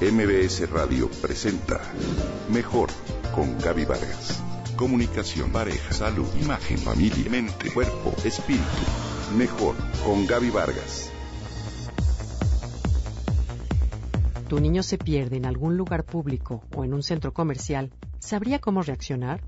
MBS Radio presenta Mejor con Gaby Vargas. Comunicación, pareja, salud, imagen, familia, mente, cuerpo, espíritu. Mejor con Gaby Vargas. tu niño se pierde en algún lugar público o en un centro comercial, ¿sabría cómo reaccionar?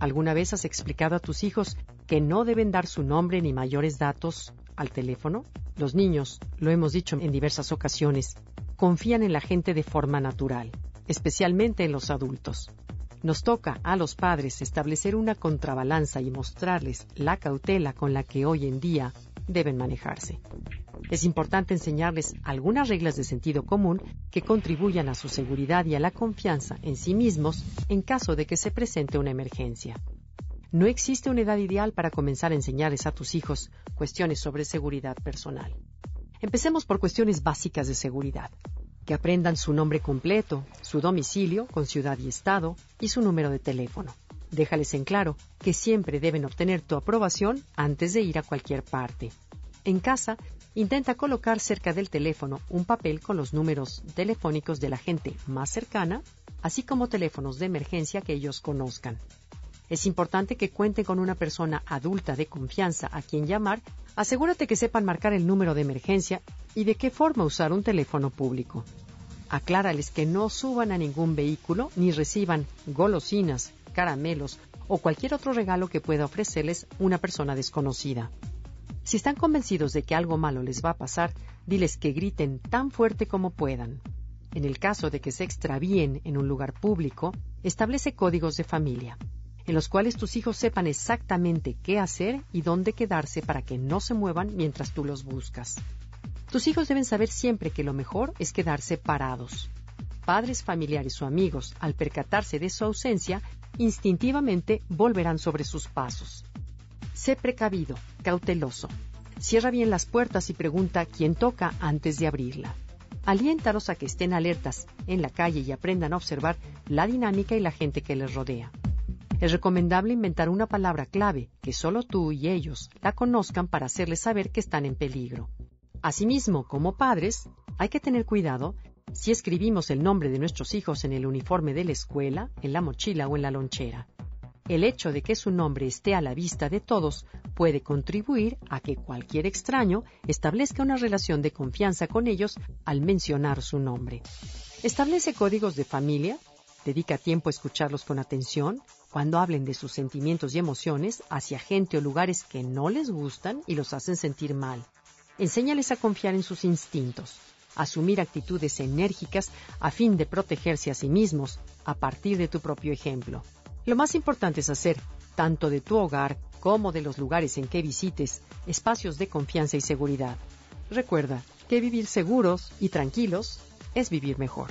¿Alguna vez has explicado a tus hijos que no deben dar su nombre ni mayores datos al teléfono? Los niños, lo hemos dicho en diversas ocasiones, confían en la gente de forma natural, especialmente en los adultos. Nos toca a los padres establecer una contrabalanza y mostrarles la cautela con la que hoy en día deben manejarse. Es importante enseñarles algunas reglas de sentido común que contribuyan a su seguridad y a la confianza en sí mismos en caso de que se presente una emergencia. No existe una edad ideal para comenzar a enseñarles a tus hijos cuestiones sobre seguridad personal. Empecemos por cuestiones básicas de seguridad. Que aprendan su nombre completo, su domicilio con ciudad y estado y su número de teléfono. Déjales en claro que siempre deben obtener tu aprobación antes de ir a cualquier parte. En casa, intenta colocar cerca del teléfono un papel con los números telefónicos de la gente más cercana, así como teléfonos de emergencia que ellos conozcan. Es importante que cuenten con una persona adulta de confianza a quien llamar. Asegúrate que sepan marcar el número de emergencia y de qué forma usar un teléfono público. Aclárales que no suban a ningún vehículo ni reciban golosinas, caramelos o cualquier otro regalo que pueda ofrecerles una persona desconocida. Si están convencidos de que algo malo les va a pasar, diles que griten tan fuerte como puedan. En el caso de que se extravíen en un lugar público, establece códigos de familia, en los cuales tus hijos sepan exactamente qué hacer y dónde quedarse para que no se muevan mientras tú los buscas. Tus hijos deben saber siempre que lo mejor es quedarse parados. Padres, familiares o amigos, al percatarse de su ausencia, instintivamente volverán sobre sus pasos. Sé precavido, cauteloso. Cierra bien las puertas y pregunta quién toca antes de abrirla. Aliéntalos a que estén alertas en la calle y aprendan a observar la dinámica y la gente que les rodea. Es recomendable inventar una palabra clave que solo tú y ellos la conozcan para hacerles saber que están en peligro. Asimismo, como padres, hay que tener cuidado si escribimos el nombre de nuestros hijos en el uniforme de la escuela, en la mochila o en la lonchera. El hecho de que su nombre esté a la vista de todos puede contribuir a que cualquier extraño establezca una relación de confianza con ellos al mencionar su nombre. Establece códigos de familia, dedica tiempo a escucharlos con atención, cuando hablen de sus sentimientos y emociones hacia gente o lugares que no les gustan y los hacen sentir mal. Enséñales a confiar en sus instintos, asumir actitudes enérgicas a fin de protegerse a sí mismos a partir de tu propio ejemplo. Lo más importante es hacer, tanto de tu hogar como de los lugares en que visites, espacios de confianza y seguridad. Recuerda que vivir seguros y tranquilos es vivir mejor.